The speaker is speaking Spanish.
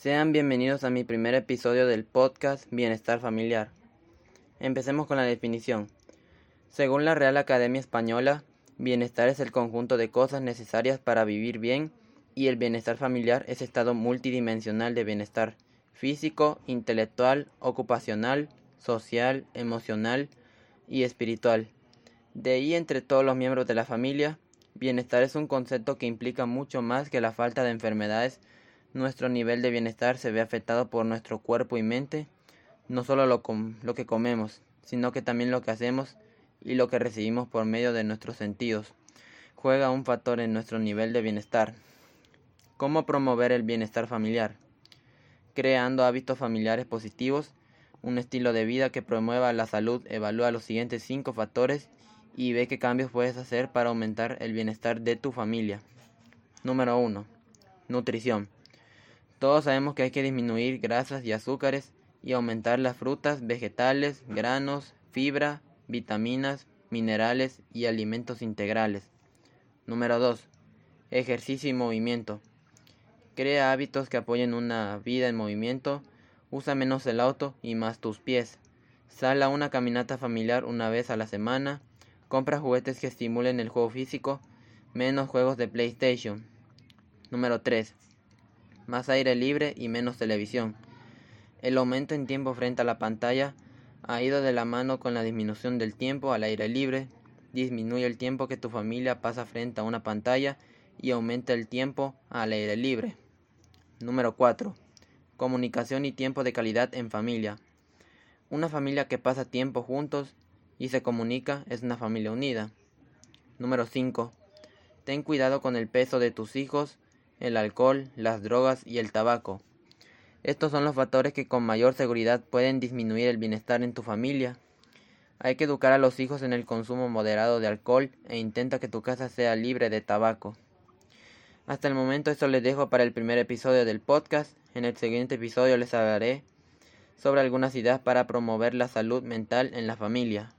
Sean bienvenidos a mi primer episodio del podcast Bienestar Familiar. Empecemos con la definición. Según la Real Academia Española, bienestar es el conjunto de cosas necesarias para vivir bien y el bienestar familiar es estado multidimensional de bienestar físico, intelectual, ocupacional, social, emocional y espiritual. De ahí entre todos los miembros de la familia, bienestar es un concepto que implica mucho más que la falta de enfermedades. Nuestro nivel de bienestar se ve afectado por nuestro cuerpo y mente, no solo lo, lo que comemos, sino que también lo que hacemos y lo que recibimos por medio de nuestros sentidos. Juega un factor en nuestro nivel de bienestar. ¿Cómo promover el bienestar familiar? Creando hábitos familiares positivos, un estilo de vida que promueva la salud, evalúa los siguientes cinco factores y ve qué cambios puedes hacer para aumentar el bienestar de tu familia. Número 1. Nutrición. Todos sabemos que hay que disminuir grasas y azúcares y aumentar las frutas, vegetales, granos, fibra, vitaminas, minerales y alimentos integrales. Número 2. Ejercicio y movimiento. Crea hábitos que apoyen una vida en movimiento. Usa menos el auto y más tus pies. Sal a una caminata familiar una vez a la semana. Compra juguetes que estimulen el juego físico. Menos juegos de PlayStation. Número 3. Más aire libre y menos televisión. El aumento en tiempo frente a la pantalla ha ido de la mano con la disminución del tiempo al aire libre. Disminuye el tiempo que tu familia pasa frente a una pantalla y aumenta el tiempo al aire libre. Número 4. Comunicación y tiempo de calidad en familia. Una familia que pasa tiempo juntos y se comunica es una familia unida. Número 5. Ten cuidado con el peso de tus hijos, el alcohol, las drogas y el tabaco. Estos son los factores que con mayor seguridad pueden disminuir el bienestar en tu familia. Hay que educar a los hijos en el consumo moderado de alcohol e intenta que tu casa sea libre de tabaco. Hasta el momento esto les dejo para el primer episodio del podcast. En el siguiente episodio les hablaré sobre algunas ideas para promover la salud mental en la familia.